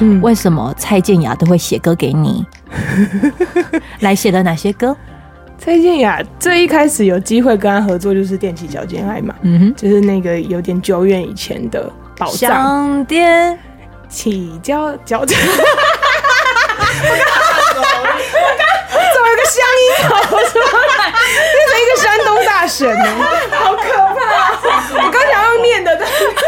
嗯，为什么蔡健雅都会写歌给你？来写了哪些歌？蔡健雅最一开始有机会跟他合作，就是《踮起脚尖爱》嘛，嗯哼，就是那个有点久远以前的宝藏。想踮起脚脚尖。我刚怎么有个乡音跑出来，变成一个山东大神呢？好可怕啊！我刚想要念的，是不是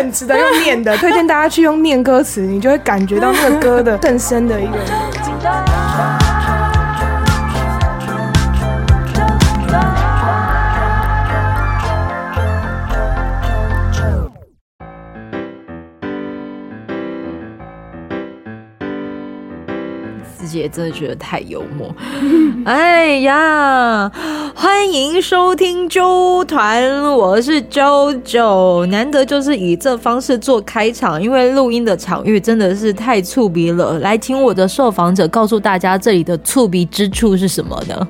很值得用念的？推荐大家去用念歌词，你就会感觉到那个歌的更深的一个。姐真的觉得太幽默，哎呀！欢迎收听周团，我是啾啾，难得就是以这方式做开场，因为录音的场域真的是太触鼻了。来请我的受访者告诉大家，这里的触鼻之处是什么呢？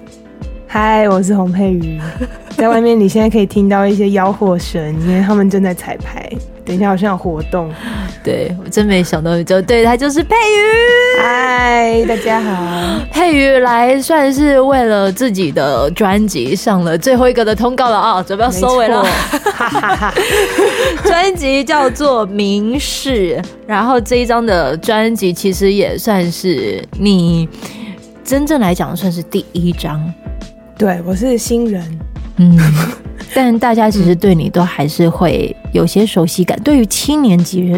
嗨，我是洪佩瑜，在外面你现在可以听到一些吆喝声，因为他们正在彩排。等一下好像有活动，对，我真没想到，就对，他就是佩瑜。嗨，大家好，佩瑜来算是为了自己的专辑上了最后一个的通告了啊，准备要收尾了。专辑叫做《明示》，然后这一张的专辑其实也算是你真正来讲算是第一张。对，我是新人，嗯。但大家其实对你都还是会有些熟悉感。对于七年级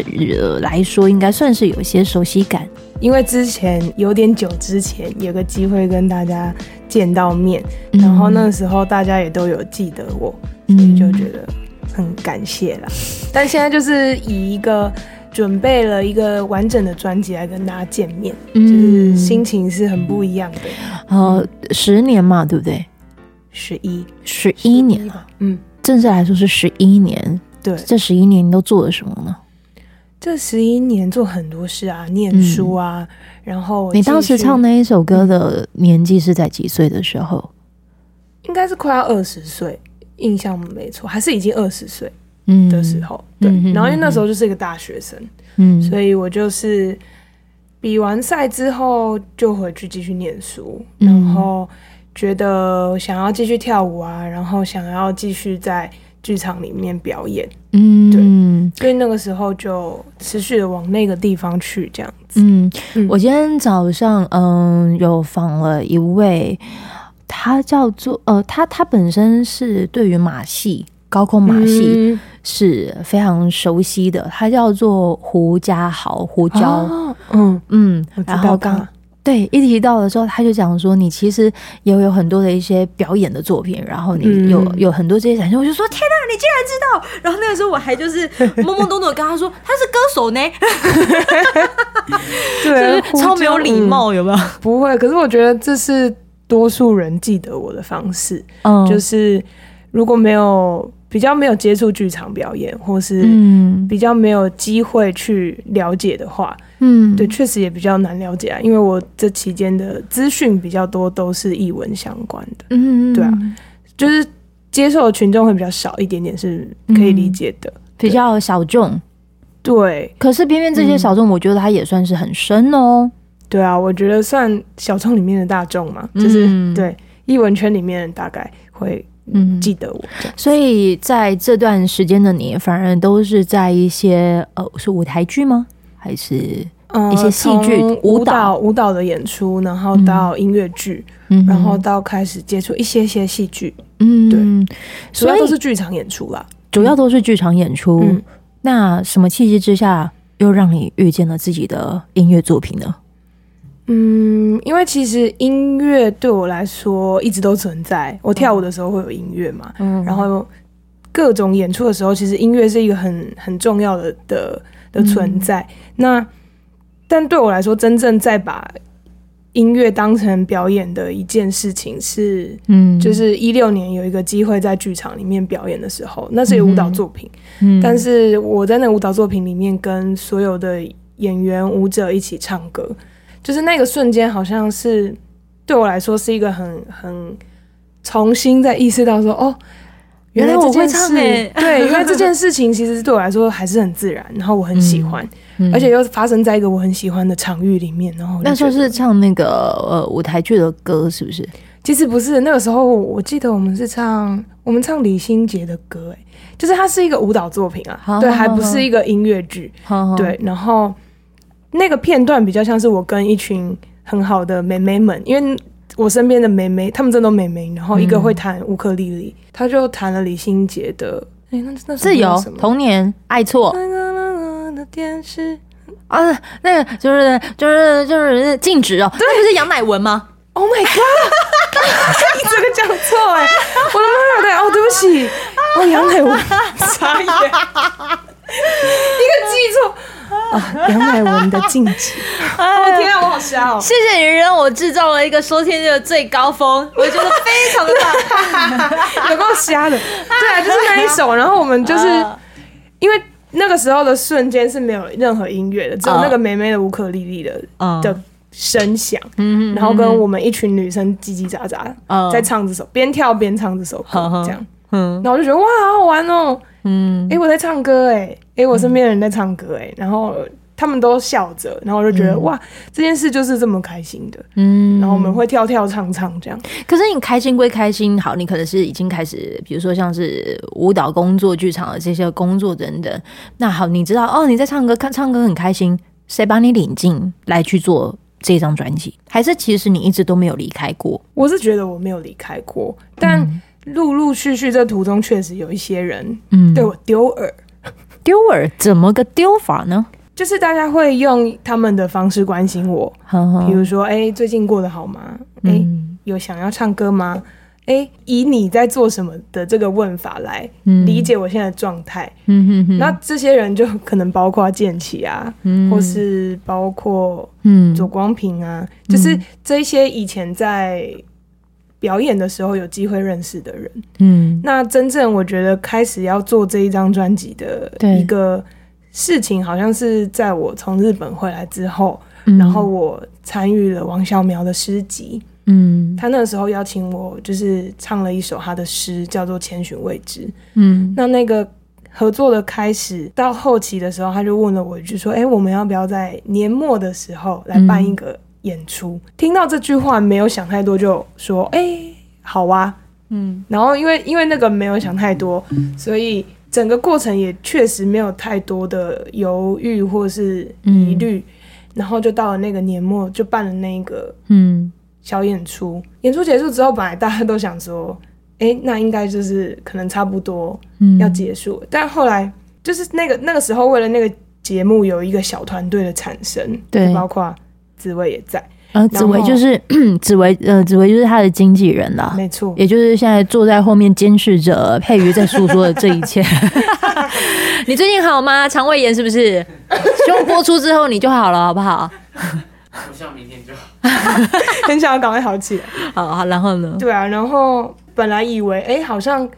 来说，应该算是有些熟悉感，因为之前有点久之前有个机会跟大家见到面，嗯、然后那时候大家也都有记得我，所以就觉得很感谢啦。嗯、但现在就是以一个准备了一个完整的专辑来跟大家见面，嗯、就是心情是很不一样的。呃，十年嘛，对不对？十一十一年了，嗯，正式来说是十一年。对，这十一年你都做了什么呢？这十一年做很多事啊，念书啊，嗯、然后你当时唱那一首歌的年纪是在几岁的时候？应该是快要二十岁，印象没错，还是已经二十岁嗯的时候。嗯、对，然后因为那时候就是一个大学生，嗯，所以我就是比完赛之后就回去继续念书，嗯、然后。觉得想要继续跳舞啊，然后想要继续在剧场里面表演，嗯，对，所以那个时候就持续的往那个地方去，这样子。嗯，嗯，我今天早上嗯有访了一位，他叫做呃，他他本身是对于马戏、高空马戏是非常熟悉的，他叫做胡家豪，胡椒，哦、嗯。嗯，然后刚。对，一提到的时候，他就讲说，你其实也有很多的一些表演的作品，然后你有、嗯、有很多这些展现，我就说天哪，你竟然知道！然后那个时候我还就是懵懵懂懂的跟他说他是歌手呢，对，就是超没有礼貌，嗯、有没有？不会，可是我觉得这是多数人记得我的方式，嗯，就是如果没有。比较没有接触剧场表演，或是比较没有机会去了解的话，嗯，对，确实也比较难了解啊。因为我这期间的资讯比较多，都是译文相关的，嗯，对啊，就是接受的群众会比较少一点点，是可以理解的，比较小众，对。可是偏偏这些小众，我觉得它也算是很深哦。对啊，我觉得算小众里面的大众嘛，就是对译文圈里面大概会。嗯，记得我，所以在这段时间的你，反而都是在一些呃，是舞台剧吗？还是一些戏剧、呃、舞蹈、舞蹈的演出，然后到音乐剧，嗯、然后到开始接触一些些戏剧。嗯，对，主要都是剧场演出啦，主要都是剧场演出。嗯、那什么契机之下，又让你遇见了自己的音乐作品呢？嗯，因为其实音乐对我来说一直都存在。我跳舞的时候会有音乐嘛，嗯，然后各种演出的时候，其实音乐是一个很很重要的的的存在。嗯、那但对我来说，真正在把音乐当成表演的一件事情是，嗯，就是一六年有一个机会在剧场里面表演的时候，那是一个舞蹈作品，嗯，但是我在那个舞蹈作品里面跟所有的演员舞者一起唱歌，就是那个瞬间，好像是对我来说是一个很很重新在意识到说，哦。原来我会唱诶，对，因为这件 事情其实对我来说还是很自然，然后我很喜欢，嗯嗯、而且又发生在一个我很喜欢的场域里面。然后那时候是唱那个呃舞台剧的歌，是不是？其实不是，那个时候我记得我们是唱我们唱李心洁的歌，哎，就是它是一个舞蹈作品啊，好好好对，还不是一个音乐剧，对。然后那个片段比较像是我跟一群很好的妹妹们，因为。我身边的妹妹，她们真的都妹妹，然后一个会弹乌克丽丽，她、嗯、就弹了李心洁的《哎、欸，那那自由童年爱错》的电视啊，那个就是就是就是禁止哦，对那不是杨乃文吗？Oh my god！你这个讲错哎，我的妈呀！对哦，对不起，哦杨乃文，傻眼，一个记错。啊，杨乃文的禁止！我 天啊，我好瞎哦！谢谢你让我制造了一个收听率的最高峰，我觉得非常的棒，有够瞎的。对啊，就是那一首，然后我们就是因为那个时候的瞬间是没有任何音乐的，只有那个妹妹的乌克丽丽的的声响，然后跟我们一群女生叽叽喳喳在唱这首，边跳边唱这首歌，这样，嗯，然后我就觉得哇，好好玩哦。嗯，哎、欸，我在唱歌、欸，哎，哎，我身边的人在唱歌、欸，哎、嗯，然后他们都笑着，然后我就觉得、嗯、哇，这件事就是这么开心的，嗯，然后我们会跳跳唱唱这样。可是你开心归开心，好，你可能是已经开始，比如说像是舞蹈工作、剧场的这些工作等等。那好，你知道哦，你在唱歌，看唱歌很开心，谁把你领进来去做这张专辑？还是其实你一直都没有离开过？我是觉得我没有离开过，但。嗯陆陆续续，这途中确实有一些人对我丢耳，丢耳、嗯、怎么个丢法呢？就是大家会用他们的方式关心我，比如说，哎、欸，最近过得好吗？哎、欸，嗯、有想要唱歌吗？哎、欸，以你在做什么的这个问法来理解我现在的状态。嗯哼哼。那这些人就可能包括建奇啊，嗯、或是包括嗯左光平啊，嗯、就是这些以前在。表演的时候有机会认识的人，嗯，那真正我觉得开始要做这一张专辑的一个事情，好像是在我从日本回来之后，嗯、然后我参与了王小苗的诗集，嗯，他那个时候邀请我，就是唱了一首他的诗，叫做《千寻未知》，嗯，那那个合作的开始到后期的时候，他就问了我一句说：“哎、欸，我们要不要在年末的时候来办一个？”嗯演出。听到这句话没有想太多就说哎、欸、好啊。嗯，然后因为因为那个没有想太多，所以整个过程也确实没有太多的犹豫或是疑虑，嗯、然后就到了那个年末就办了那个嗯。小演出，嗯、演出结束之后本来大家都想说哎、欸、那应该就是可能差不多要结束，嗯、但后来就是那个那个时候为了那个节目有一个小团队的产生，对，包括。紫薇也在，呃，紫薇就是 紫薇，呃，紫薇就是他的经纪人了，没错，也就是现在坐在后面监视着佩瑜在诉说的这一切。你最近好吗？肠胃炎是不是？希望播出之后你就好了，好不好？我希望明天就好，很想要赶快好起来。好，好，然后呢？对啊，然后本来以为，哎、欸，好像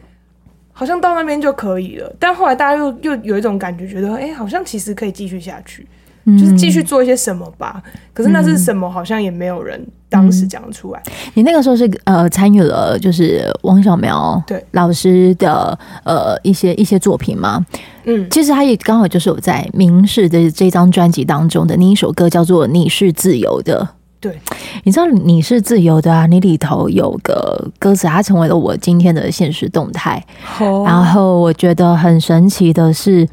好像到那边就可以了，但后来大家又又有一种感觉，觉得，哎、欸，好像其实可以继续下去。就是继续做一些什么吧，嗯、可是那是什么，好像也没有人当时讲出来。你那个时候是呃参与了，就是汪小苗对老师的呃一些一些作品吗？嗯，其实他也刚好就是有在明示的这张专辑当中的那一首歌，叫做《你是自由的》。对，你知道你是自由的啊？你里头有个歌词，它成为了我今天的现实动态。Oh. 然后我觉得很神奇的是，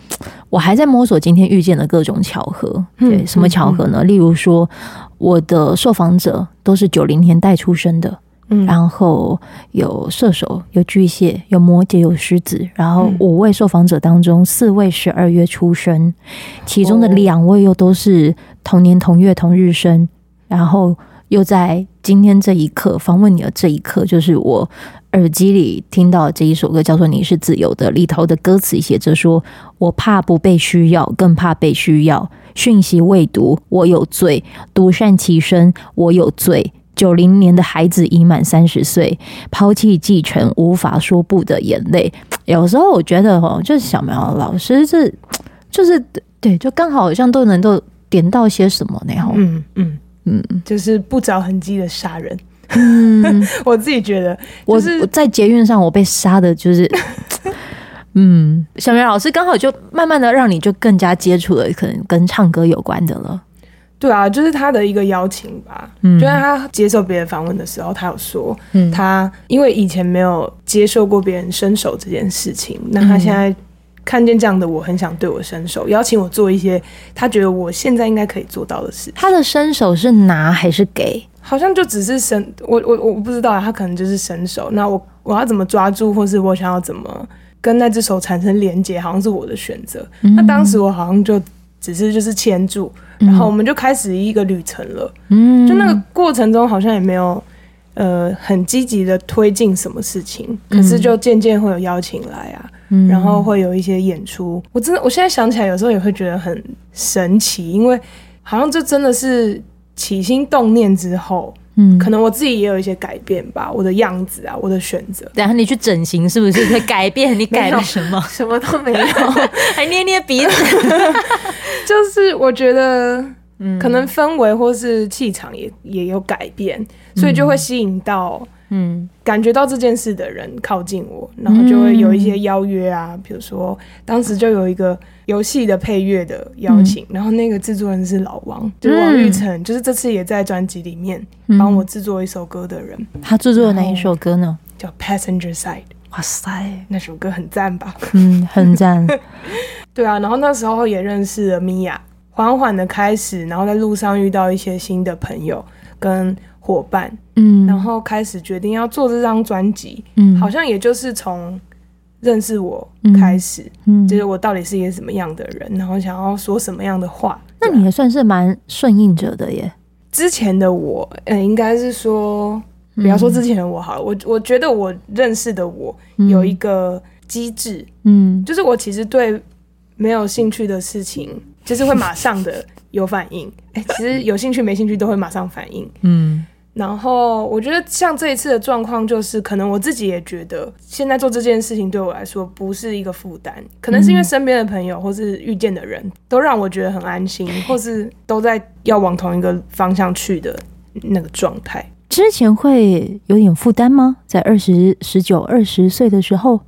我还在摸索今天遇见的各种巧合。对，嗯、什么巧合呢？嗯、例如说，我的受访者都是九零年代出生的，嗯，然后有射手，有巨蟹，有摩羯，有狮子。然后五位受访者当中，四位十二月出生，其中的两位又都是同年同月同日生。然后又在今天这一刻访问你的这一刻，就是我耳机里听到这一首歌，叫做《你是自由的》，里头的歌词写着说：“我怕不被需要，更怕被需要。讯息未读，我有罪；独善其身，我有罪。九零年的孩子已满三十岁，抛弃继承无法说不的眼泪。有时候我觉得哦，就是小苗老师这，就是对，就刚好好像都能够点到些什么呢？嗯嗯嗯，就是不着痕迹的杀人。”嗯，我自己觉得，就是我在捷运上，我被杀的，就是，嗯，小明老师刚好就慢慢的让你就更加接触了，可能跟唱歌有关的了。对啊，就是他的一个邀请吧。嗯，就在他接受别人访问的时候，他有说，嗯，他因为以前没有接受过别人伸手这件事情，那他现在看见这样的我，很想对我伸手，邀请我做一些他觉得我现在应该可以做到的事。他的伸手是拿还是给？好像就只是伸，我我我不知道，他可能就是伸手。那我我要怎么抓住，或是我想要怎么跟那只手产生连接，好像是我的选择。嗯、那当时我好像就只是就是牵住，然后我们就开始一个旅程了。嗯，就那个过程中好像也没有呃很积极的推进什么事情，可是就渐渐会有邀请来啊，嗯、然后会有一些演出。我真的我现在想起来，有时候也会觉得很神奇，因为好像这真的是。起心动念之后，嗯，可能我自己也有一些改变吧，我的样子啊，我的选择。然后你去整形是不是会改变？你 改了什么？什么都没有，还捏捏鼻子。就是我觉得，嗯，可能氛围或是气场也也有改变，所以就会吸引到。嗯，感觉到这件事的人靠近我，然后就会有一些邀约啊，嗯、比如说当时就有一个游戏的配乐的邀请，嗯、然后那个制作人是老王，就是王玉成，嗯、就是这次也在专辑里面帮我制作一首歌的人。他制作的哪一首歌呢？叫《Passenger Side》。哇塞，那首歌很赞吧？嗯，很赞。对啊，然后那时候也认识了米娅，缓缓的开始，然后在路上遇到一些新的朋友跟。伙伴，嗯，然后开始决定要做这张专辑，嗯，好像也就是从认识我开始，嗯，就是我到底是一个什么样的人，然后想要说什么样的话。那你也算是蛮顺应者的耶。之前的我，嗯，应该是说，比方说之前的我好了，我我觉得我认识的我有一个机制，嗯，就是我其实对没有兴趣的事情，就是会马上的有反应。哎，其实有兴趣没兴趣都会马上反应，嗯。然后我觉得像这一次的状况，就是可能我自己也觉得，现在做这件事情对我来说不是一个负担，可能是因为身边的朋友或是遇见的人都让我觉得很安心，或是都在要往同一个方向去的那个状态。之前会有点负担吗？在二十、十九、二十岁的时候，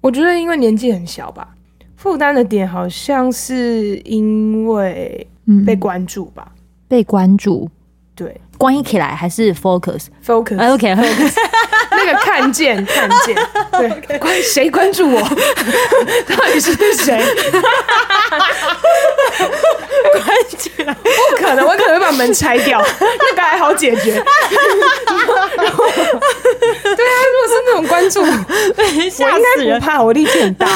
我觉得因为年纪很小吧，负担的点好像是因为被关注吧，嗯、被关注。对，关起来还是 focus，focus，OK，focus，focus 那个看见，看见，对，关谁关注我？到底是谁？关起来，不可能，我可能会把门拆掉，那个还好解决。对啊，如果是那种关注，我应该不怕，我力气很大。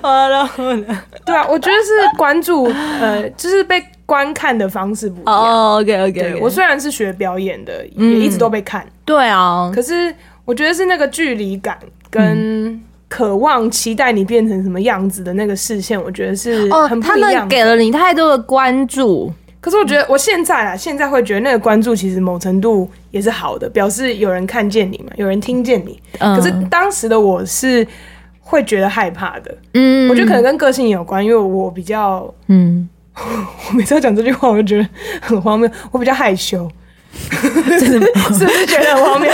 好了，好了，对啊，我觉得是关注，呃，就是被。观看的方式不一样。哦，OK，OK。我虽然是学表演的，也一直都被看。对啊，可是我觉得是那个距离感跟渴望、期待你变成什么样子的那个视线，我觉得是很不一样。他们给了你太多的关注，可是我觉得我现在啊，现在会觉得那个关注其实某程度也是好的，表示有人看见你嘛，有人听见你。可是当时的我是会觉得害怕的。嗯，我觉得可能跟个性有关，因为我比较嗯。我每次要讲这句话，我就觉得 很荒谬。我比较害羞，真的 是不是觉得很荒谬？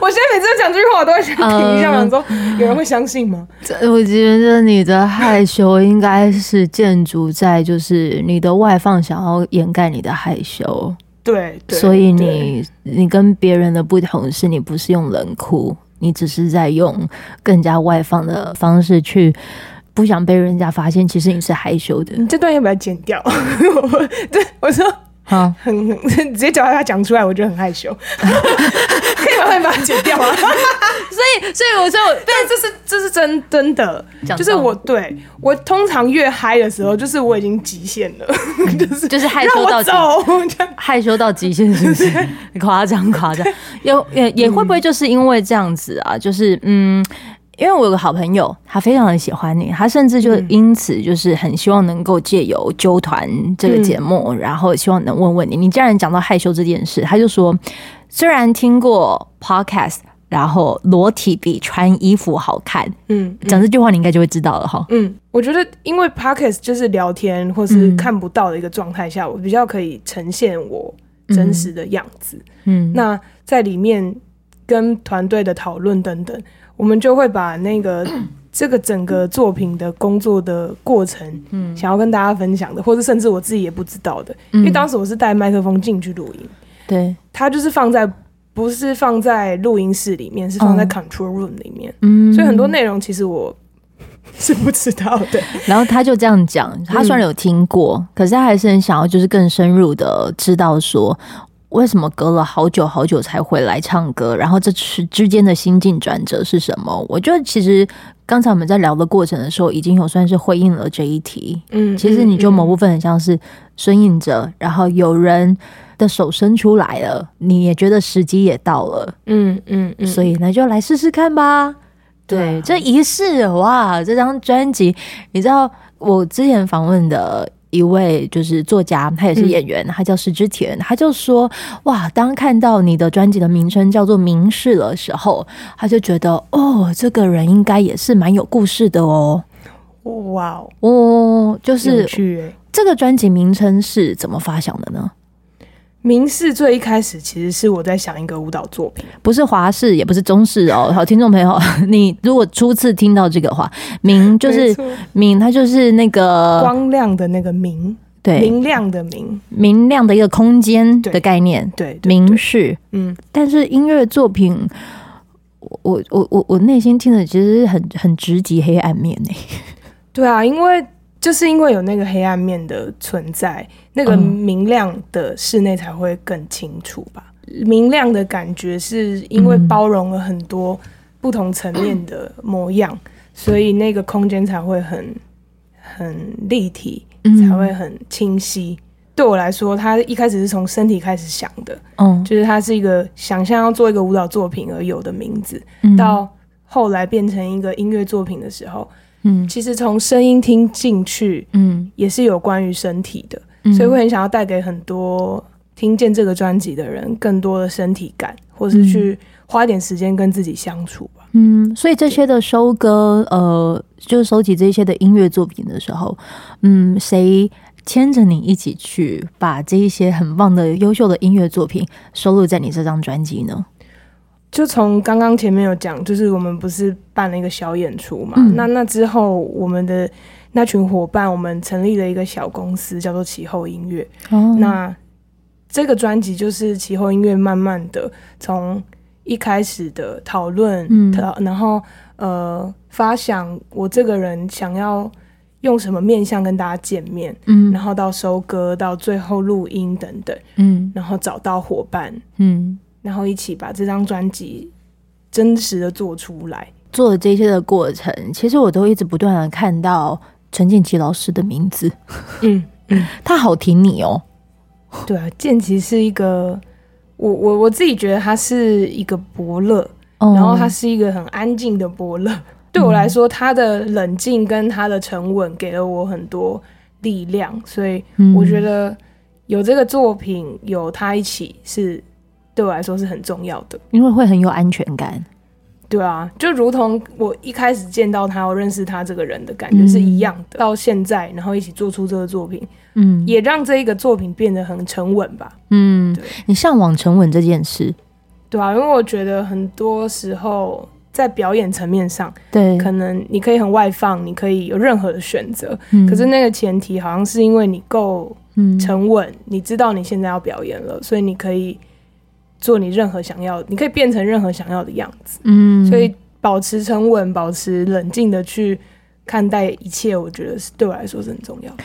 我现在每次讲这句话，我都会想停一下，想说有人会相信吗？我觉得你的害羞应该是建筑在就是你的外放，想要掩盖你的害羞。对，对所以你你跟别人的不同是你不是用冷酷，你只是在用更加外放的方式去。不想被人家发现，其实你是害羞的。你这段要不要剪掉？对，我说好，很 直接叫他讲出来，我觉得很害羞。可以把它剪掉吗？所以，所以我说，对，这是这是真真的，就是我对我通常越嗨的时候，就是我已经极限了，就是就是害羞到极害羞到极限，是不是？夸张夸张，有也也会不会就是因为这样子啊？就是嗯。因为我有个好朋友，他非常的喜欢你，他甚至就因此就是很希望能够借由纠团这个节目，嗯、然后希望能问问你。你既然讲到害羞这件事，他就说，虽然听过 podcast，然后裸体比穿衣服好看，嗯，讲这句话你应该就会知道了哈。嗯，我觉得因为 podcast 就是聊天或是看不到的一个状态下，嗯、我比较可以呈现我真实的样子。嗯，那在里面跟团队的讨论等等。我们就会把那个 这个整个作品的工作的过程，嗯，想要跟大家分享的，或者甚至我自己也不知道的，因为当时我是带麦克风进去录音，对，它就是放在不是放在录音室里面，是放在 control room 里面，嗯，所以很多内容其实我是不知道的。然后他就这样讲，他虽然有听过，可是他还是很想要，就是更深入的知道说。为什么隔了好久好久才回来唱歌？然后这是之间的心境转折是什么？我觉得其实刚才我们在聊的过程的时候，已经有算是回应了这一题。嗯，其实你就某部分很像是顺应着，然后有人的手伸出来了，你也觉得时机也到了。嗯嗯嗯，所以那就来试试看吧。对，这一试哇，这张专辑，你知道我之前访问的。一位就是作家，他也是演员，他叫石之田，他就说：“哇，当看到你的专辑的名称叫做《明示》的时候，他就觉得哦，这个人应该也是蛮有故事的哦。”哇哦，就是这个专辑名称是怎么发想的呢？明示最一开始其实是我在想一个舞蹈作品，不是华视，也不是中视哦。好，听众朋友，你如果初次听到这个话，明就是明，它就是那个光亮的那个明，对，明亮的明，明亮的一个空间的概念，对，明示，嗯。但是音乐作品，我我我我内心听的其实是很很直击黑暗面呢。对啊，因为。就是因为有那个黑暗面的存在，那个明亮的室内才会更清楚吧。嗯、明亮的感觉是因为包容了很多不同层面的模样，嗯、所以那个空间才会很很立体，嗯、才会很清晰。对我来说，他一开始是从身体开始想的，嗯，就是他是一个想象要做一个舞蹈作品而有的名字，嗯、到后来变成一个音乐作品的时候。嗯，其实从声音听进去，嗯，也是有关于身体的，嗯、所以会很想要带给很多听见这个专辑的人更多的身体感，或是去花点时间跟自己相处吧。嗯，所以这些的收割，呃，就是收集这些的音乐作品的时候，嗯，谁牵着你一起去把这一些很棒的、优秀的音乐作品收录在你这张专辑呢？就从刚刚前面有讲，就是我们不是办了一个小演出嘛？嗯、那那之后，我们的那群伙伴，我们成立了一个小公司，叫做其后音乐。哦、那这个专辑就是其后音乐，慢慢的从一开始的讨论，嗯、然后呃发想我这个人想要用什么面向跟大家见面，嗯，然后到收歌，到最后录音等等，嗯，然后找到伙伴，嗯。然后一起把这张专辑真实的做出来，做的这些的过程，其实我都一直不断的看到陈建奇老师的名字。嗯嗯，他好挺你哦。对啊，建奇是一个，我我我自己觉得他是一个伯乐，哦、然后他是一个很安静的伯乐。对我来说，他的冷静跟他的沉稳给了我很多力量，所以我觉得有这个作品有他一起是。对我来说是很重要的，因为会很有安全感。对啊，就如同我一开始见到他，我认识他这个人的感觉是一样的。嗯、到现在，然后一起做出这个作品，嗯，也让这一个作品变得很沉稳吧。嗯，对你向往沉稳这件事，对啊，因为我觉得很多时候在表演层面上，对，可能你可以很外放，你可以有任何的选择，嗯、可是那个前提好像是因为你够沉稳，嗯、你知道你现在要表演了，所以你可以。做你任何想要，你可以变成任何想要的样子。嗯，所以保持沉稳，保持冷静的去看待一切，我觉得是对我来说是很重要的。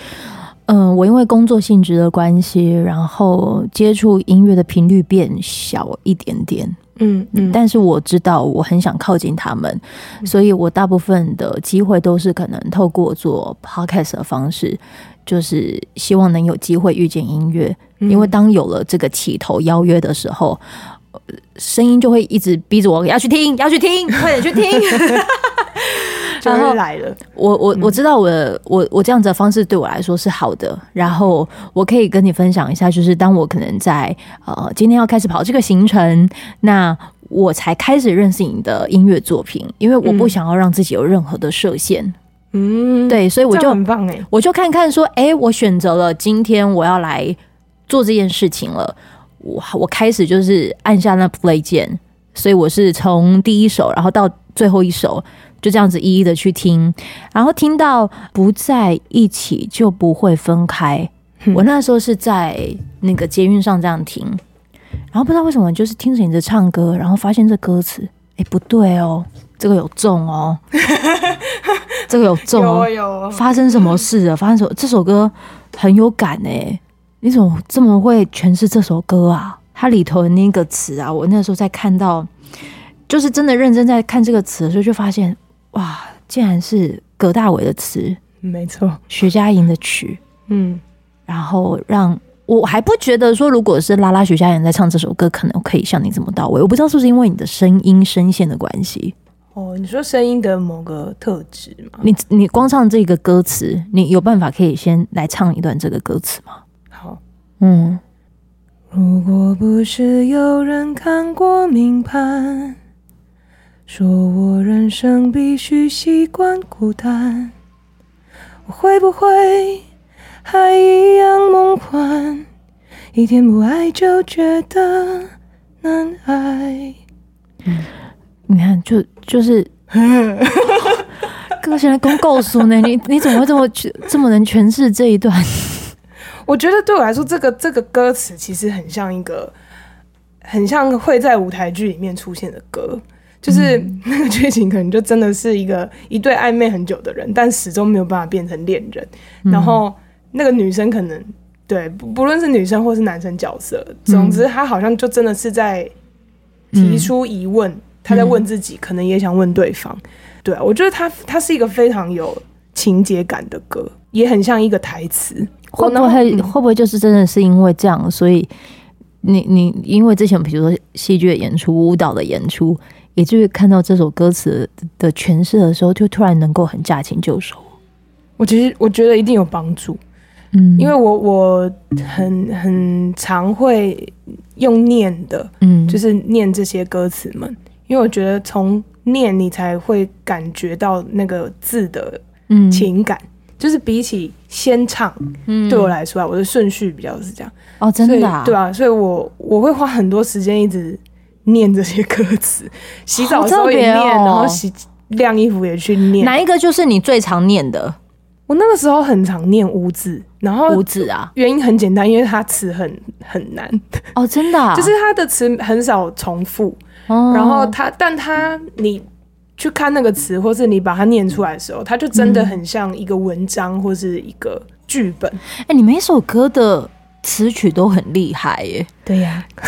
嗯，我因为工作性质的关系，然后接触音乐的频率变小一点点。嗯嗯，但是我知道我很想靠近他们，所以我大部分的机会都是可能透过做 podcast 的方式，就是希望能有机会遇见音乐。因为当有了这个起头邀约的时候，声音就会一直逼着我要去听，要去听，快点去听。然后来了，我我我知道我我我这样子的方式对我来说是好的，然后我可以跟你分享一下，就是当我可能在呃今天要开始跑这个行程，那我才开始认识你的音乐作品，因为我不想要让自己有任何的设限。嗯，对，所以我就很棒哎，我就看看说，哎，我选择了今天我要来做这件事情了，我我开始就是按下那 play 键，所以我是从第一首，然后到最后一首。就这样子一一的去听，然后听到不在一起就不会分开。嗯、我那时候是在那个捷运上这样听，然后不知道为什么，就是听着你的唱歌，然后发现这歌词，哎，不对哦，这个有重哦，这个有重哦，有有发生什么事了？发生什么？这首歌很有感哎，你怎么这么会诠释这首歌啊？它里头的那个词啊，我那时候在看到，就是真的认真在看这个词的时候，就发现。哇，竟然是葛大为的词，没错，徐佳莹的曲，嗯，然后让我还不觉得说，如果是拉拉徐佳莹在唱这首歌，可能可以像你这么到位。我不知道是不是因为你的声音声线的关系。哦，你说声音的某个特质吗？你你光唱这个歌词，你有办法可以先来唱一段这个歌词吗？好，嗯，如果不是有人看过命盘。说我人生必须习惯孤单，我会不会还一样梦幻？一天不爱就觉得难爱。嗯，你看，就就是，哥现在刚告诉呢，你你怎么会这么这么能诠释这一段？我觉得对我来说，这个这个歌词其实很像一个，很像会在舞台剧里面出现的歌。就是 那个剧情可能就真的是一个一对暧昧很久的人，但始终没有办法变成恋人。然后那个女生可能对不不论是女生或是男生角色，总之他好像就真的是在提出疑问，他在问自己，可能也想问对方。对啊，我觉得他他是一个非常有情节感的歌，也很像一个台词。会不会会不会就是真的是因为这样，所以你你因为之前比如说戏剧的演出、舞蹈的演出。也就是看到这首歌词的诠释的时候，就突然能够很驾轻就熟。我其实我觉得一定有帮助，嗯，因为我我很很常会用念的，嗯，就是念这些歌词们，因为我觉得从念你才会感觉到那个字的情感，嗯、就是比起先唱，嗯，对我来说啊，我的顺序比较是这样。哦，真的、啊，对啊，所以我我会花很多时间一直。念这些歌词，洗澡的时候也念，哦、然后洗晾衣服也去念。哪一个就是你最常念的？我那个时候很常念污字，然后污字啊，原因很简单，因为它词很很难哦，真的、啊，就是它的词很少重复，哦、然后它，但它你去看那个词，或是你把它念出来的时候，它就真的很像一个文章或是一个剧本。哎、你每首歌的。词曲都很厉害耶，对呀、啊，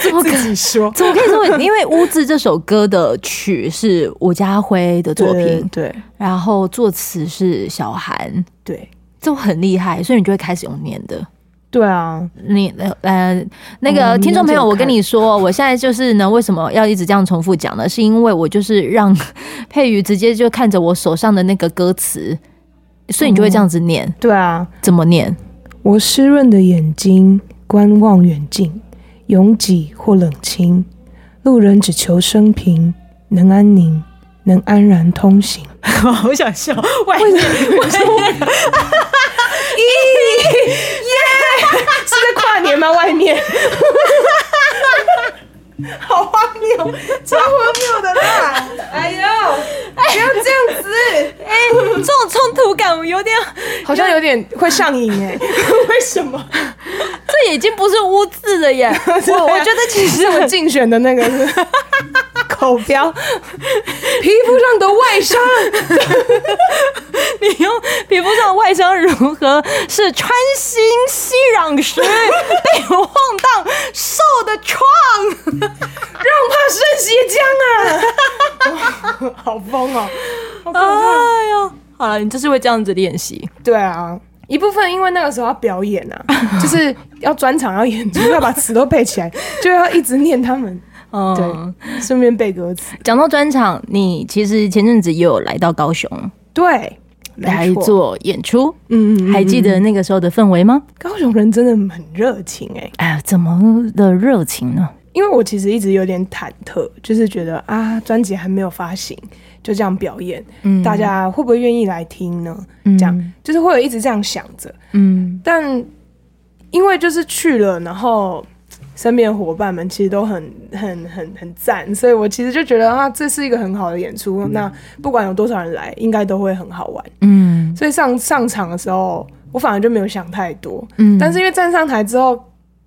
怎么 可以说？怎么可以说？因为《乌字》这首歌的曲是吴家辉的作品，对，对，然后作词是小韩，对，就很厉害，所以你就会开始用念的。对啊，你呃，那个听众朋友，我跟你说，我现在就是呢，为什么要一直这样重复讲呢？是因为我就是让 佩瑜直接就看着我手上的那个歌词，所以你就会这样子念。嗯、对啊，怎么念？我湿润的眼睛观望远近，拥挤或冷清，路人只求生平能安宁，能安然通行。我好想笑，外面，我说，咦耶，是在跨年吗？外面。好荒谬，超荒谬的啦！哎呦，不要这样子！哎、欸，这种冲突感我有点，好像有点会上瘾哎。为什么？这已经不是污渍了耶！我我觉得其实我竞选的那个是口标，皮肤上的外伤。你用皮肤上的外伤如何是穿心吸壤时 被我晃荡受的创，让怕肾血浆啊！好疯哦！好可怕！哎呦，好了，你就是会这样子练习。对啊，一部分因为那个时候要表演啊，就是要专场要演出，要把词都背起来，就要一直念他们。嗯，对，顺便背歌词。讲到专场，你其实前阵子也有来到高雄，对，来做演出。嗯，还记得那个时候的氛围吗？高雄人真的很热情哎、欸！哎呀，怎么的热情呢？因为我其实一直有点忐忑，就是觉得啊，专辑还没有发行，就这样表演，嗯，大家会不会愿意来听呢？嗯，这样就是会有一直这样想着，嗯，但因为就是去了，然后。身边的伙伴们其实都很很很很赞，所以我其实就觉得啊，这是一个很好的演出。嗯、那不管有多少人来，应该都会很好玩。嗯，所以上上场的时候，我反而就没有想太多。嗯，但是因为站上台之后，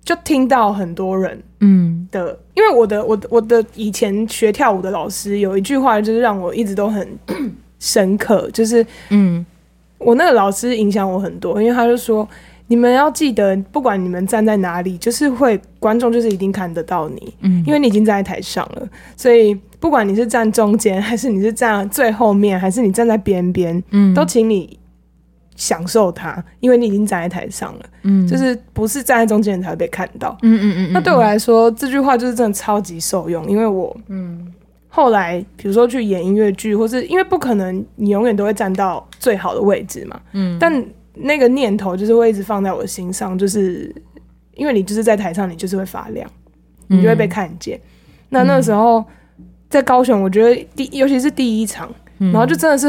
就听到很多人嗯的，因为我的我的我的以前学跳舞的老师有一句话，就是让我一直都很 深刻，就是嗯，我那个老师影响我很多，因为他就说。你们要记得，不管你们站在哪里，就是会观众就是一定看得到你，嗯，因为你已经站在台上了。所以不管你是站中间，还是你是站最后面，还是你站在边边，嗯，都请你享受它，因为你已经站在台上了，嗯，就是不是站在中间才会被看到，嗯嗯嗯。那对我来说，这句话就是真的超级受用，因为我，嗯，后来比如说去演音乐剧，或是因为不可能你永远都会站到最好的位置嘛，嗯，但。那个念头就是会一直放在我的心上，就是因为你就是在台上，你就是会发亮，你就会被看见。嗯、那那时候在高雄，我觉得第尤其是第一场，嗯、然后就真的是，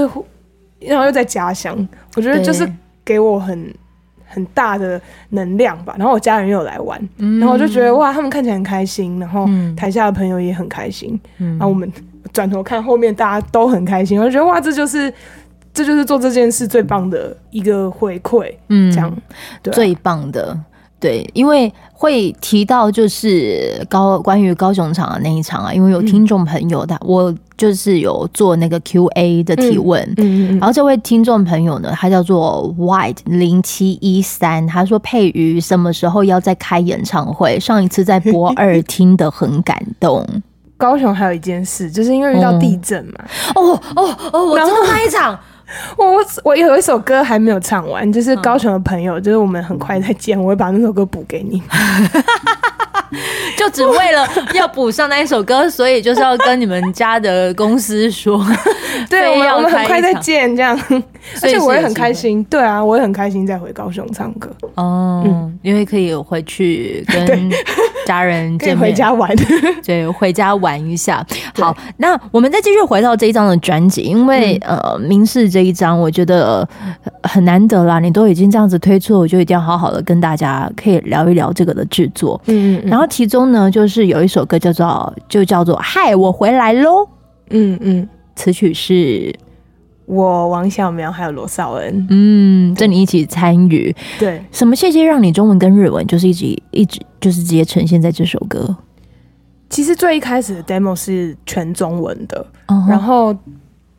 然后又在家乡，我觉得就是给我很很大的能量吧。然后我家人又有来玩，嗯、然后我就觉得哇，他们看起来很开心，然后台下的朋友也很开心，嗯、然后我们转头看后面，大家都很开心，我就觉得哇，这就是。这就是做这件事最棒的一个回馈，嗯，这样，对啊、最棒的，对，因为会提到就是高关于高雄场的那一场啊，因为有听众朋友的，嗯、我就是有做那个 Q&A 的提问，嗯，嗯，嗯，然后这位听众朋友呢，他叫做 White 零七一三，他说佩瑜什么时候要再开演唱会？上一次在博二听得很感动。高雄还有一件事，就是因为遇到地震嘛，哦哦哦，我知道那一场。我我我有一首歌还没有唱完，就是高雄的朋友，就是我们很快再见，我会把那首歌补给你。就只为了要补上那一首歌，所以就是要跟你们家的公司说，对，我们我们很快再见，这样。而且我也很开心，对啊，我也很开心再回高雄唱歌。哦，嗯，因为可以回去跟家人见面，回家玩，对，回家玩一下。好，那我们再继续回到这一张的专辑，因为呃，明示这一张我觉得很难得啦，你都已经这样子推出，我就一定要好好的跟大家可以聊一聊这个的制作，嗯嗯。然后其中呢，就是有一首歌叫做就叫做《嗨，我回来喽》。嗯嗯，词曲是我王小苗还有罗少恩，嗯，跟你一起参与。对，什么契机让你中文跟日文就是一直一直就是直接呈现在这首歌？其实最一开始的 demo 是全中文的，uh huh. 然后。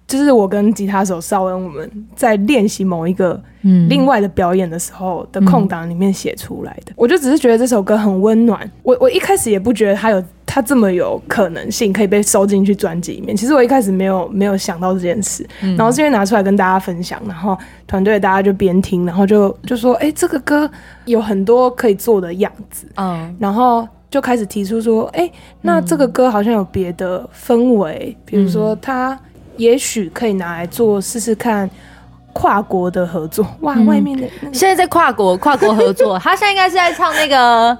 就是我跟吉他手邵恩，我们在练习某一个另外的表演的时候的空档里面写出来的。嗯、我就只是觉得这首歌很温暖。我我一开始也不觉得它有它这么有可能性可以被收进去专辑里面。其实我一开始没有没有想到这件事，嗯、然后是因为拿出来跟大家分享，然后团队大家就边听，然后就就说：“哎、欸，这个歌有很多可以做的样子。”嗯，然后就开始提出说：“哎、欸，那这个歌好像有别的氛围，比如说它。”也许可以拿来做试试看跨国的合作哇！嗯、外面的、那个、现在在跨国 跨国合作，他现在应该是在唱那个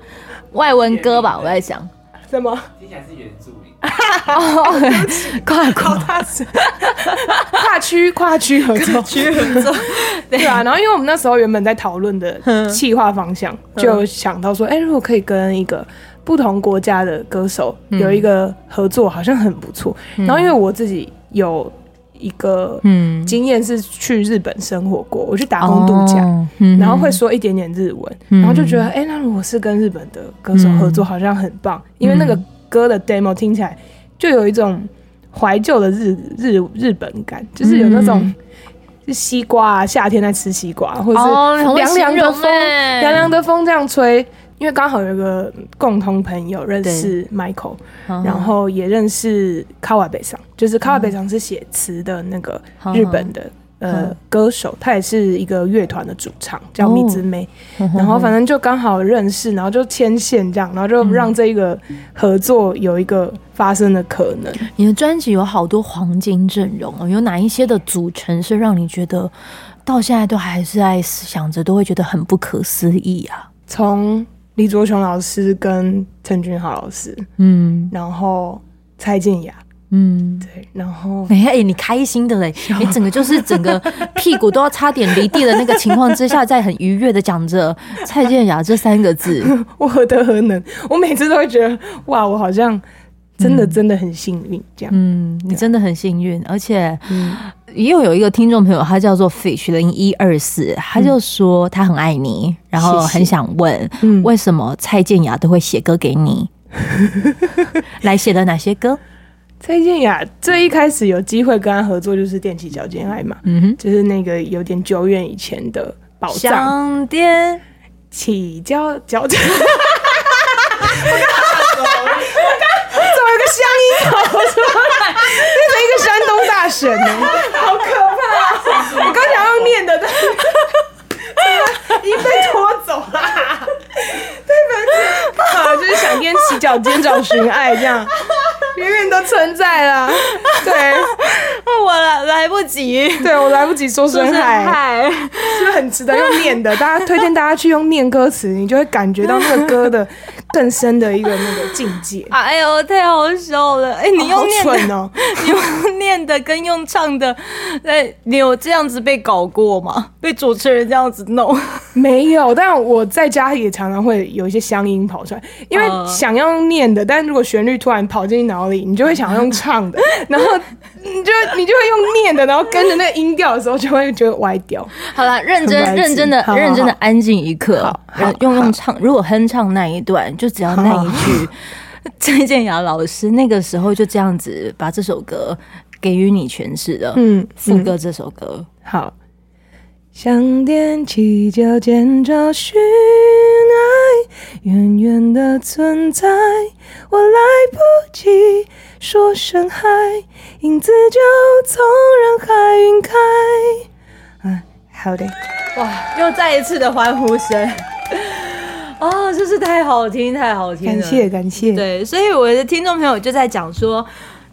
外文歌吧？我在想什么？听起来是原住民。跨国跨区跨区合作区合作对啊。然后因为我们那时候原本在讨论的企划方向，就想到说，哎、欸，如果可以跟一个不同国家的歌手有一个合作，好像很不错。嗯、然后因为我自己。有一个嗯经验是去日本生活过，我去打工度假，然后会说一点点日文，然后就觉得，哎，那如果是跟日本的歌手合作，好像很棒，因为那个歌的 demo 听起来就有一种怀旧的日日日本感，就是有那种。嗯西瓜啊，夏天在吃西瓜，或者是凉凉的风，凉凉、哦、的风这样吹。因为刚好有一个共同朋友认识 Michael，然后也认识卡瓦贝桑，就是卡瓦贝桑是写词的那个日本的。呃，歌手，他也是一个乐团的主唱，叫米之妹。哦、然后反正就刚好认识，然后就牵线这样，然后就让这个合作有一个发生的可能。你的专辑有好多黄金阵容哦，有哪一些的组成是让你觉得到现在都还是在想着，都会觉得很不可思议啊？从李卓雄老师跟陈君豪老师，嗯，然后蔡健雅。嗯，对，然后哎、欸，你开心的嘞，你整个就是整个屁股都要差点离地的那个情况之下，在很愉悦的讲着蔡健雅这三个字，我何德何能？我每次都会觉得哇，我好像真的真的很幸运这样。嗯，你真的很幸运，而且又有一个听众朋友，他叫做 Fish 零一二四，他就说他很爱你，然后很想问，为什么蔡健雅都会写歌给你？来写的哪些歌？蔡健雅最一开始有机会跟他合作，就是踮起脚尖爱嘛，嗯哼，就是那个有点久远以前的宝藏。想踮起脚脚尖，一个乡音跑出来，变成一个山东大神呢，好可怕啊！我刚想要念的，但已经被拖走了。对吧？啊，就是想踮起脚尖找寻爱这样。永远都存在了，对，我来来不及，对我来不及说声嗨，是不是很值得用念的？大家推荐大家去用念歌词，你就会感觉到那个歌的更深的一个那个境界。哎呦，太好笑了！哎、欸，你用念的，哦、你用念的跟用唱的，哎，你有这样子被搞过吗？被主持人这样子弄？没有，但我在家也常常会有一些乡音跑出来，因为想要用念的，但如果旋律突然跑进脑里，你就会想要用唱的，然后你就你就会用念的，然后跟着那个音调的时候，就会觉得歪掉。好了，认真认真的认真的安静一刻，用用唱，如果哼唱那一段，就只要那一句，蔡健雅老师那个时候就这样子把这首歌给予你诠释的。嗯，副歌这首歌。好。想踮起脚尖找寻爱，远远的存在，我来不及说声嗨，影子就从人海晕开。啊，好的，哇，又再一次的欢呼声，哦，真是太好听，太好听了，感谢感谢。对，所以我的听众朋友就在讲说，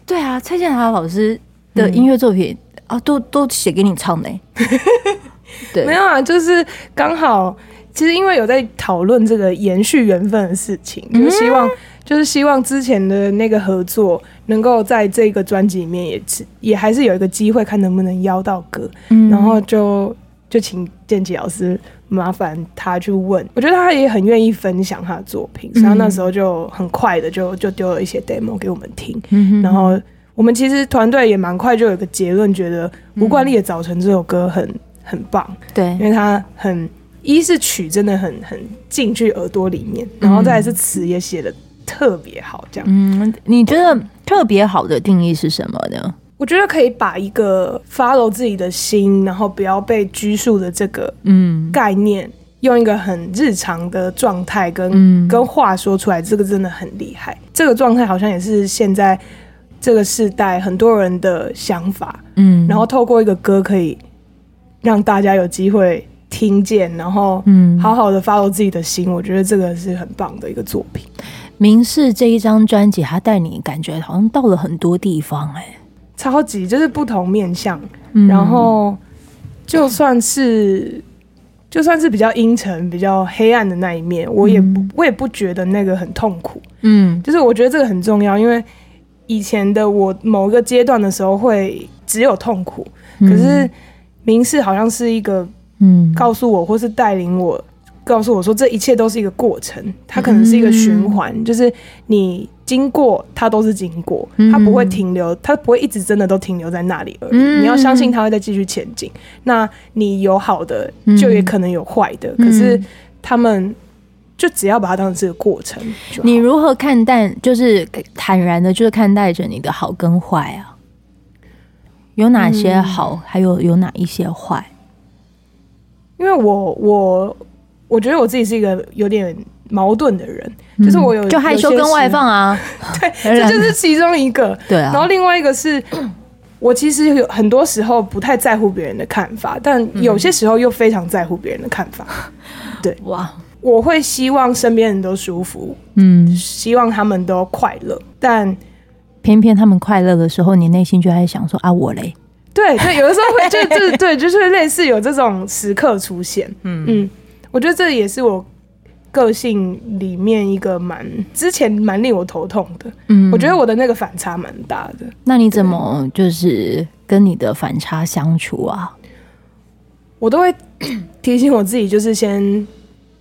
对啊，蔡健雅老师的音乐作品、嗯、啊，都都写给你唱的。对，没有啊，就是刚好，其实因为有在讨论这个延续缘分的事情，就是希望，就是希望之前的那个合作能够在这个专辑里面也也还是有一个机会，看能不能邀到歌，嗯、然后就就请建骐老师麻烦他去问，我觉得他也很愿意分享他的作品，所以他那时候就很快的就就丢了一些 demo 给我们听，嗯、然后我们其实团队也蛮快就有一个结论，觉得吴冠利的《早晨》这首歌很。很棒，对，因为它很一是曲真的很很进去耳朵里面，然后再来是词也写的特别好，这样。嗯，你觉得特别好的定义是什么呢？我觉得可以把一个 follow 自己的心，然后不要被拘束的这个嗯概念，用一个很日常的状态跟、嗯、跟话说出来，这个真的很厉害。这个状态好像也是现在这个时代很多人的想法，嗯，然后透过一个歌可以。让大家有机会听见，然后嗯，好好的 follow 自己的心，嗯、我觉得这个是很棒的一个作品。明示这一张专辑，它带你感觉好像到了很多地方，欸，哎，超级就是不同面向，嗯、然后就算是就算是比较阴沉、比较黑暗的那一面，我也不、嗯、我也不觉得那个很痛苦，嗯，就是我觉得这个很重要，因为以前的我某个阶段的时候会只有痛苦，可是。嗯明示好像是一个，嗯，告诉我或是带领我，告诉我说这一切都是一个过程，它可能是一个循环，嗯、就是你经过它都是经过，它不会停留，它不会一直真的都停留在那里而已。嗯、你要相信它会再继续前进。那你有好的，就也可能有坏的，嗯、可是他们就只要把它当成这个过程。你如何看待？就是坦然的，就是看待着你的好跟坏啊？有哪些好，嗯、还有有哪一些坏？因为我我我觉得我自己是一个有点矛盾的人，嗯、就是我有就害羞跟外放啊，对，这就是其中一个。对啊，然后另外一个是，我其实有很多时候不太在乎别人的看法，但有些时候又非常在乎别人的看法。嗯、对，哇，我会希望身边人都舒服，嗯，希望他们都快乐，但。偏偏他们快乐的时候，你内心就在想说啊，我嘞？对对，有的时候会就就是对，就是类似有这种时刻出现。嗯嗯，我觉得这也是我个性里面一个蛮之前蛮令我头痛的。嗯，我觉得我的那个反差蛮大的。那你怎么就是跟你的反差相处啊？我都会 提醒我自己，就是先。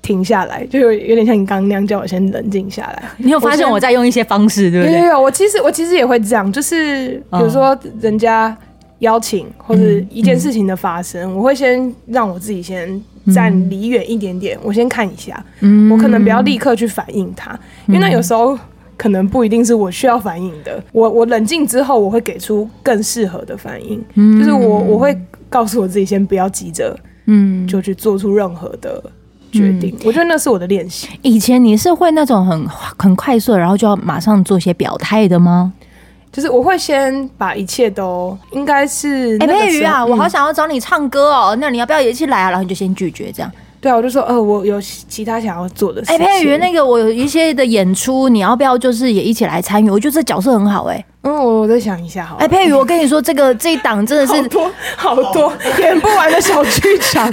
停下来，就有有点像你刚刚那样叫我先冷静下来。你有发现我在用一些方式，对不对？有有，我其实我其实也会这样，就是比如说人家邀请或者一件事情的发生，嗯、我会先让我自己先站离远一点点，嗯、我先看一下。嗯，我可能不要立刻去反应它，嗯、因为那有时候可能不一定是我需要反应的。我我冷静之后，我会给出更适合的反应。嗯，就是我我会告诉我自己先不要急着，嗯，就去做出任何的。决定，我觉得那是我的练习。以前你是会那种很很快速，然后就要马上做些表态的吗？就是我会先把一切都应该是哎，佩瑜啊，我好想要找你唱歌哦，那你要不要也一起来啊？然后你就先拒绝这样。对啊，我就说呃，我有其他想要做的事。哎，佩瑜，那个我有一些的演出，你要不要就是也一起来参与？我觉得这角色很好哎。嗯，我再想一下好。哎，佩瑜，我跟你说，这个这一档真的是好多好多演不完的小剧场。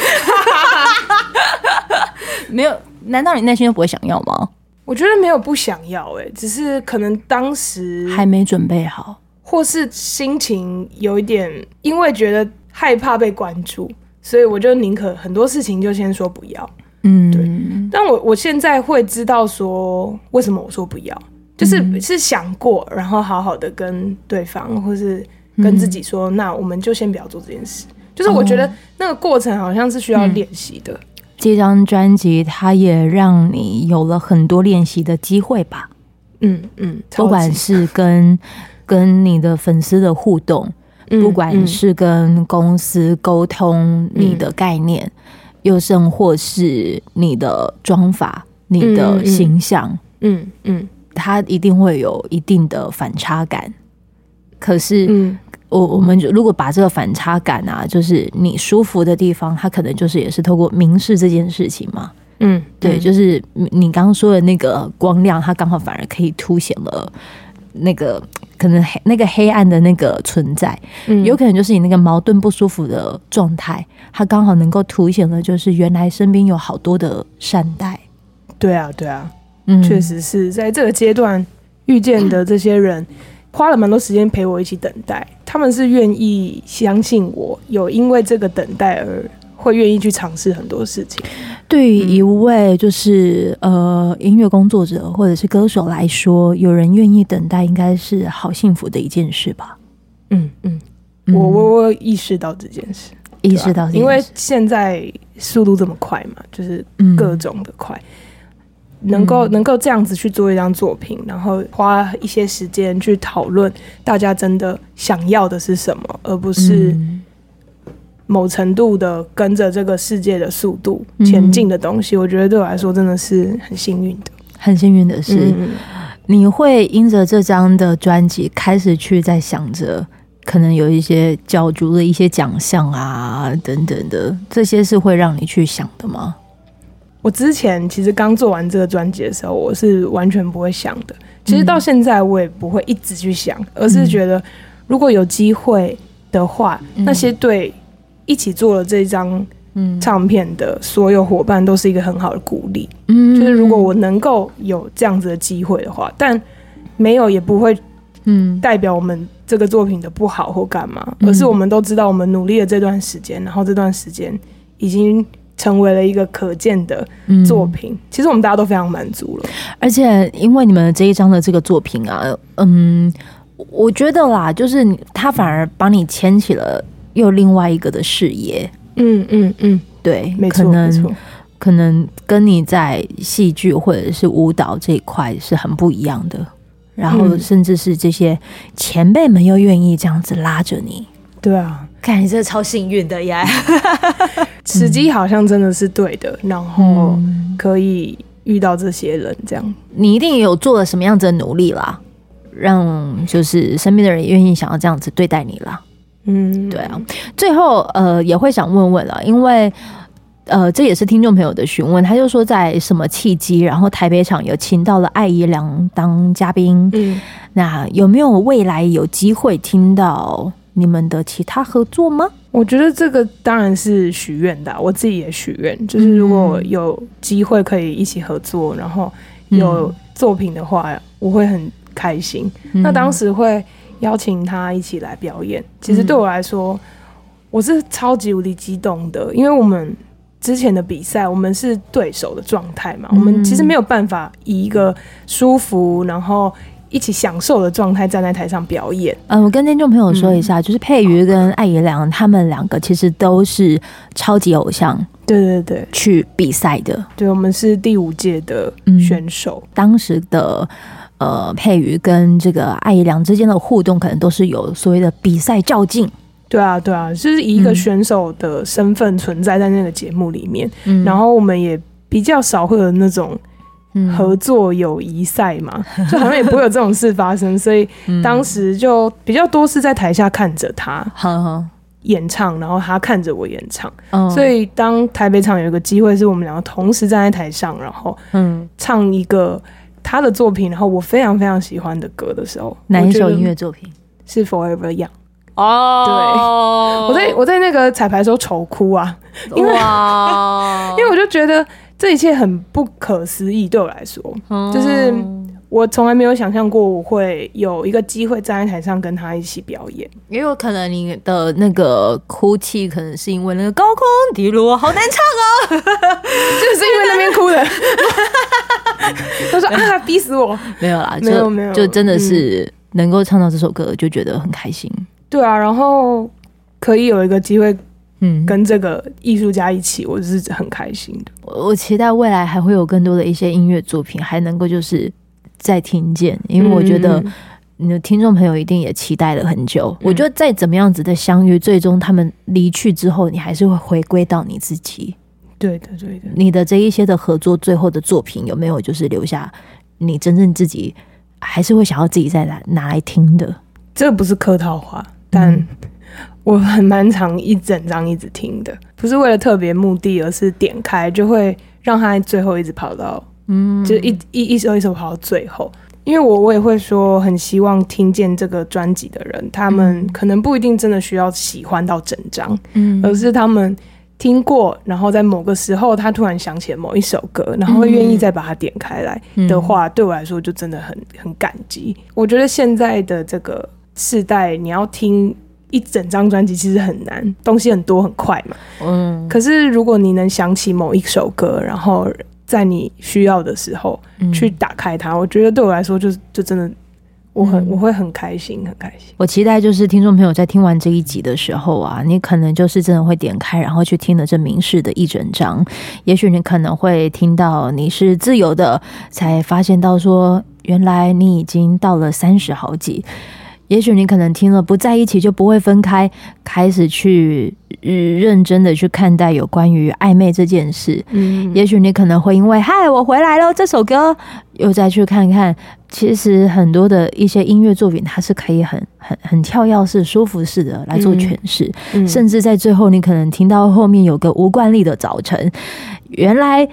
没有？难道你内心就不会想要吗？我觉得没有不想要，哎，只是可能当时还没准备好，或是心情有一点，因为觉得害怕被关注，所以我就宁可很多事情就先说不要。嗯，对。但我我现在会知道说为什么我说不要，就是是想过，然后好好的跟对方，或是跟自己说，那我们就先不要做这件事。就是我觉得那个过程好像是需要练习的。这张专辑，它也让你有了很多练习的机会吧？嗯嗯，不管是跟跟你的粉丝的互动，嗯、不管是跟公司沟通你的概念，嗯、又甚或是你的妆法、你的形象，嗯嗯，嗯，它一定会有一定的反差感。可是，嗯。我我们如果把这个反差感啊，就是你舒服的地方，它可能就是也是透过明示这件事情嘛。嗯，对，就是你刚刚说的那个光亮，它刚好反而可以凸显了那个可能黑那个黑暗的那个存在。嗯，有可能就是你那个矛盾不舒服的状态，它刚好能够凸显了，就是原来身边有好多的善待。对啊，对啊，嗯，确实是在这个阶段遇见的这些人。花了蛮多时间陪我一起等待，他们是愿意相信我，有因为这个等待而会愿意去尝试很多事情。对于一位就是、嗯、呃音乐工作者或者是歌手来说，有人愿意等待，应该是好幸福的一件事吧？嗯嗯，我我我意识到这件事，意识到，因为现在速度这么快嘛，就是各种的快。嗯能够能够这样子去做一张作品，然后花一些时间去讨论大家真的想要的是什么，而不是某程度的跟着这个世界的速度前进的东西。我觉得对我来说真的是很幸运的，很幸运的是，你会因着这张的专辑开始去在想着，可能有一些角逐的一些奖项啊等等的，这些是会让你去想的吗？我之前其实刚做完这个专辑的时候，我是完全不会想的。其实到现在我也不会一直去想，而是觉得如果有机会的话，那些对一起做了这张唱片的所有伙伴都是一个很好的鼓励。嗯，就是如果我能够有这样子的机会的话，但没有也不会，嗯，代表我们这个作品的不好或干嘛，而是我们都知道我们努力了这段时间，然后这段时间已经。成为了一个可见的作品，嗯、其实我们大家都非常满足了。而且因为你们这一张的这个作品啊，嗯，我觉得啦，就是他反而帮你牵起了又另外一个的事业。嗯嗯嗯，对，没错，可能没错，可能跟你在戏剧或者是舞蹈这一块是很不一样的。然后，甚至是这些前辈们又愿意这样子拉着你。对啊，看你这超幸运的呀！时机好像真的是对的，然后可以遇到这些人，这样你一定有做了什么样子的努力啦，让就是身边的人愿意想要这样子对待你啦。嗯，对啊。最后，呃，也会想问问了，因为。呃，这也是听众朋友的询问，他就说在什么契机，然后台北场有请到了艾怡良当嘉宾，嗯，那有没有未来有机会听到你们的其他合作吗？我觉得这个当然是许愿的，我自己也许愿，就是如果有机会可以一起合作，然后有作品的话，我会很开心。嗯，那当时会邀请他一起来表演，其实对我来说，我是超级无敌激动的，因为我们。之前的比赛，我们是对手的状态嘛，我们其实没有办法以一个舒服，然后一起享受的状态站在台上表演。嗯，我跟听众朋友说一下，嗯、就是佩瑜跟艾怡良他们两个其实都是超级偶像，对对对，去比赛的。对，我们是第五届的选手。嗯、当时的呃佩瑜跟这个艾怡良之间的互动，可能都是有所谓的比赛较劲。对啊，对啊，就是以一个选手的身份存在在那个节目里面，嗯，然后我们也比较少会有那种合作友谊赛嘛，嗯，就好像也不会有这种事发生，所以当时就比较多是在台下看着他演唱，然后他看着我演唱，所以当台北场有一个机会是我们两个同时站在台上，然后嗯。唱一个他的作品，然后我非常非常喜欢的歌的时候，哪一首音乐作品？是 Forever Young。哦、oh，对，我在我在那个彩排的时候愁哭啊，因为、wow、因为我就觉得这一切很不可思议，对我来说，oh、就是我从来没有想象过我会有一个机会站在台上跟他一起表演，也有可能你的那个哭泣，可能是因为那个高空低落好难唱哦，就是因为那边哭的，他说啊，逼死我，没有啦，没有没有，就真的是能够唱到这首歌，就觉得很开心。对啊，然后可以有一个机会，嗯，跟这个艺术家一起，我是很开心的。我期待未来还会有更多的一些音乐作品，还能够就是再听见，因为我觉得你的听众朋友一定也期待了很久。嗯、我觉得再怎么样子的相遇，最终他们离去之后，你还是会回归到你自己。对的，对的。你的这一些的合作，最后的作品有没有就是留下你真正自己还是会想要自己再来拿来听的？这不是客套话。但我很蛮常一整张一直听的，不是为了特别目的，而是点开就会让他最后一直跑到，嗯，就一一一首一首跑到最后。因为我我也会说，很希望听见这个专辑的人，他们可能不一定真的需要喜欢到整张，嗯，而是他们听过，然后在某个时候他突然想起了某一首歌，然后会愿意再把它点开来的话，对我来说就真的很很感激。我觉得现在的这个。世代，你要听一整张专辑其实很难，东西很多很快嘛。嗯。可是如果你能想起某一首歌，然后在你需要的时候去打开它，嗯、我觉得对我来说就就真的，我很、嗯、我会很开心，很开心。我期待就是听众朋友在听完这一集的时候啊，你可能就是真的会点开，然后去听了这明示的一整章。也许你可能会听到你是自由的，才发现到说原来你已经到了三十好几。也许你可能听了不在一起就不会分开，开始去认真的去看待有关于暧昧这件事。嗯，也许你可能会因为“嗨，我回来了”这首歌，又再去看看，其实很多的一些音乐作品，它是可以很很很跳跃式、舒服式的来做诠释。嗯，甚至在最后，你可能听到后面有个无惯例的早晨，原来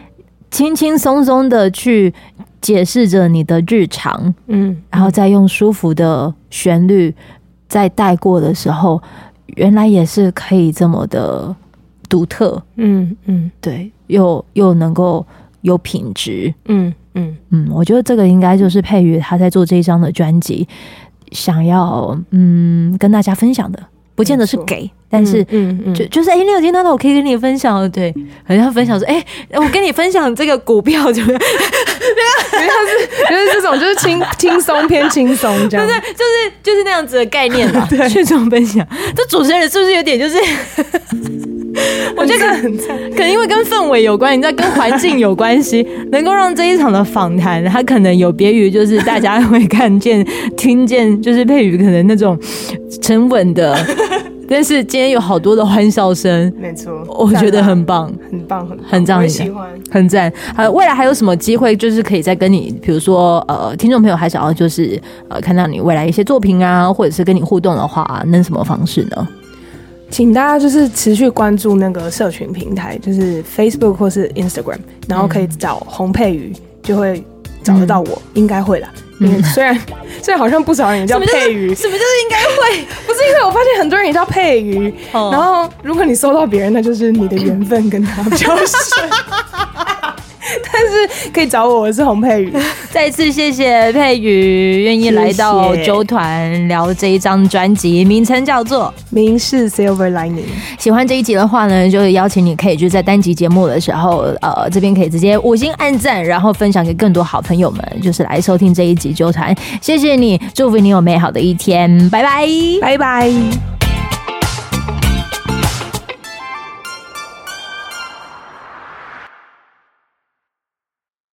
轻轻松松的去。解释着你的日常，嗯，然后再用舒服的旋律再带过的时候，原来也是可以这么的独特，嗯嗯，对，又又能够有品质，嗯嗯嗯，我觉得这个应该就是佩瑜他在做这一张的专辑想要嗯跟大家分享的。不见得是给，但是嗯嗯，就就是哎、欸，你有听到的，我可以跟你分享。对，好像分享说，哎、欸，我跟你分享这个股票，就没有，没有是就是这种，就是轻轻松偏轻松这样，对，就是就是那样子的概念嘛，去这种分享。这主持人是不是有点就是？我觉得可可能因为跟氛围有关，你知道，跟环境有关系，能够让这一场的访谈，它可能有别于就是大家会看见、听见，就是佩瑜可能那种沉稳的。但是今天有好多的欢笑声，没错，我觉得很棒，很棒，很很赞，很喜欢，很赞。好，未来还有什么机会，就是可以再跟你，比如说呃，听众朋友还想要就是呃，看到你未来一些作品啊，或者是跟你互动的话，那什么方式呢？请大家就是持续关注那个社群平台，就是 Facebook 或是 Instagram，然后可以找洪佩瑜，就会找得到我，嗯、应该会啦。嗯，虽然 虽然好像不少人也叫佩瑜，什么就是应该会？不是因为我发现很多人也叫佩瑜，然后如果你搜到别人，那就是你的缘分跟他比较深。但是可以找我，我是洪佩瑜。再次谢谢佩瑜愿意来到周团聊这一张专辑，名称叫做《明是 Silver Lining》。喜欢这一集的话呢，就是邀请你可以就在单集节目的时候，呃，这边可以直接五星按赞，然后分享给更多好朋友们，就是来收听这一集纠团。谢谢你，祝福你有美好的一天，拜拜，拜拜。